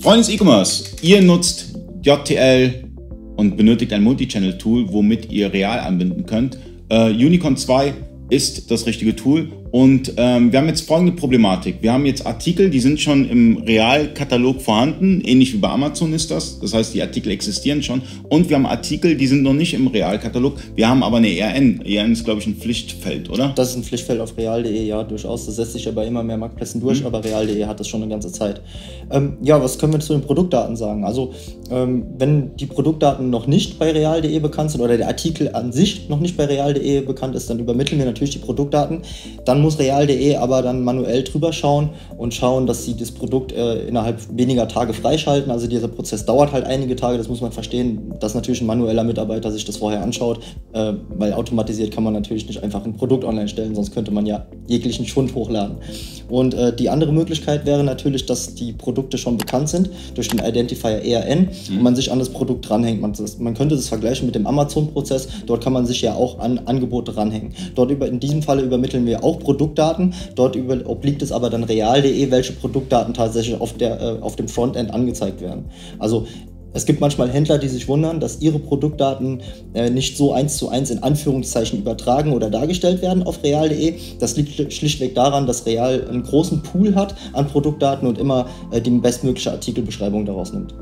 Freunde des E-Commerce, ihr nutzt JTL und benötigt ein Multichannel-Tool, womit ihr real anbinden könnt. Uh, Unicorn 2 ist das richtige Tool. Und ähm, wir haben jetzt folgende Problematik. Wir haben jetzt Artikel, die sind schon im Realkatalog vorhanden, ähnlich wie bei Amazon ist das. Das heißt, die Artikel existieren schon. Und wir haben Artikel, die sind noch nicht im Realkatalog. Wir haben aber eine ERN. ERN ist, glaube ich, ein Pflichtfeld, oder? Das ist ein Pflichtfeld auf real.de, ja, durchaus. Das setzt sich aber immer mehr Marktplätzen durch, mhm. aber real.de hat das schon eine ganze Zeit. Ähm, ja, was können wir zu den Produktdaten sagen? Also, ähm, wenn die Produktdaten noch nicht bei real.de bekannt sind oder der Artikel an sich noch nicht bei real.de bekannt ist, dann übermitteln wir natürlich die Produktdaten. Dann muss real.de aber dann manuell drüber schauen und schauen, dass sie das Produkt äh, innerhalb weniger Tage freischalten. Also dieser Prozess dauert halt einige Tage, das muss man verstehen, dass natürlich ein manueller Mitarbeiter sich das vorher anschaut, äh, weil automatisiert kann man natürlich nicht einfach ein Produkt online stellen, sonst könnte man ja jeglichen Schund hochladen. Und äh, die andere Möglichkeit wäre natürlich, dass die Produkte schon bekannt sind durch den Identifier ERN mhm. und man sich an das Produkt dranhängt. Man, das, man könnte das vergleichen mit dem Amazon-Prozess. Dort kann man sich ja auch an Angebote ranhängen. Dort über, in diesem Falle übermitteln wir auch Produktdaten. Dort über, obliegt es aber dann real.de, welche Produktdaten tatsächlich auf, der, äh, auf dem Frontend angezeigt werden. Also es gibt manchmal Händler, die sich wundern, dass ihre Produktdaten äh, nicht so eins zu eins in Anführungszeichen übertragen oder dargestellt werden auf real.de. Das liegt schlichtweg daran, dass Real einen großen Pool hat an Produktdaten und immer äh, die bestmögliche Artikelbeschreibung daraus nimmt.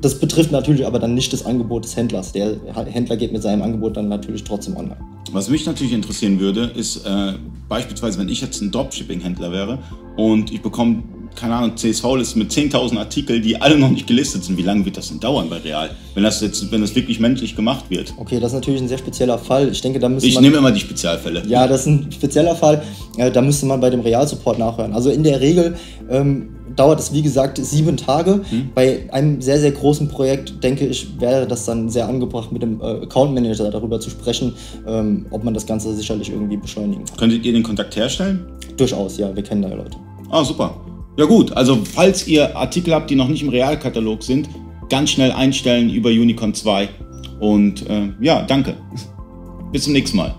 Das betrifft natürlich aber dann nicht das Angebot des Händlers. Der Händler geht mit seinem Angebot dann natürlich trotzdem online. Was mich natürlich interessieren würde, ist äh, beispielsweise, wenn ich jetzt ein Dropshipping-Händler wäre und ich bekomme keine Ahnung, CSV-Liste mit 10.000 Artikeln, die alle noch nicht gelistet sind. Wie lange wird das denn dauern bei Real, wenn das jetzt, wenn das wirklich menschlich gemacht wird? Okay, das ist natürlich ein sehr spezieller Fall. Ich denke, da müsste Ich man, nehme immer die Spezialfälle. Ja, das ist ein spezieller Fall. Da müsste man bei dem Real-Support nachhören. Also in der Regel ähm, dauert es, wie gesagt, sieben Tage. Hm. Bei einem sehr, sehr großen Projekt, denke ich, wäre das dann sehr angebracht, mit dem äh, Account Manager darüber zu sprechen, ähm, ob man das Ganze sicherlich irgendwie beschleunigen kann. Könntet ihr den Kontakt herstellen? Durchaus, ja. Wir kennen da Leute. Ah, super. Ja gut, also falls ihr Artikel habt, die noch nicht im Realkatalog sind, ganz schnell einstellen über Unicorn 2. Und äh, ja, danke. Bis zum nächsten Mal.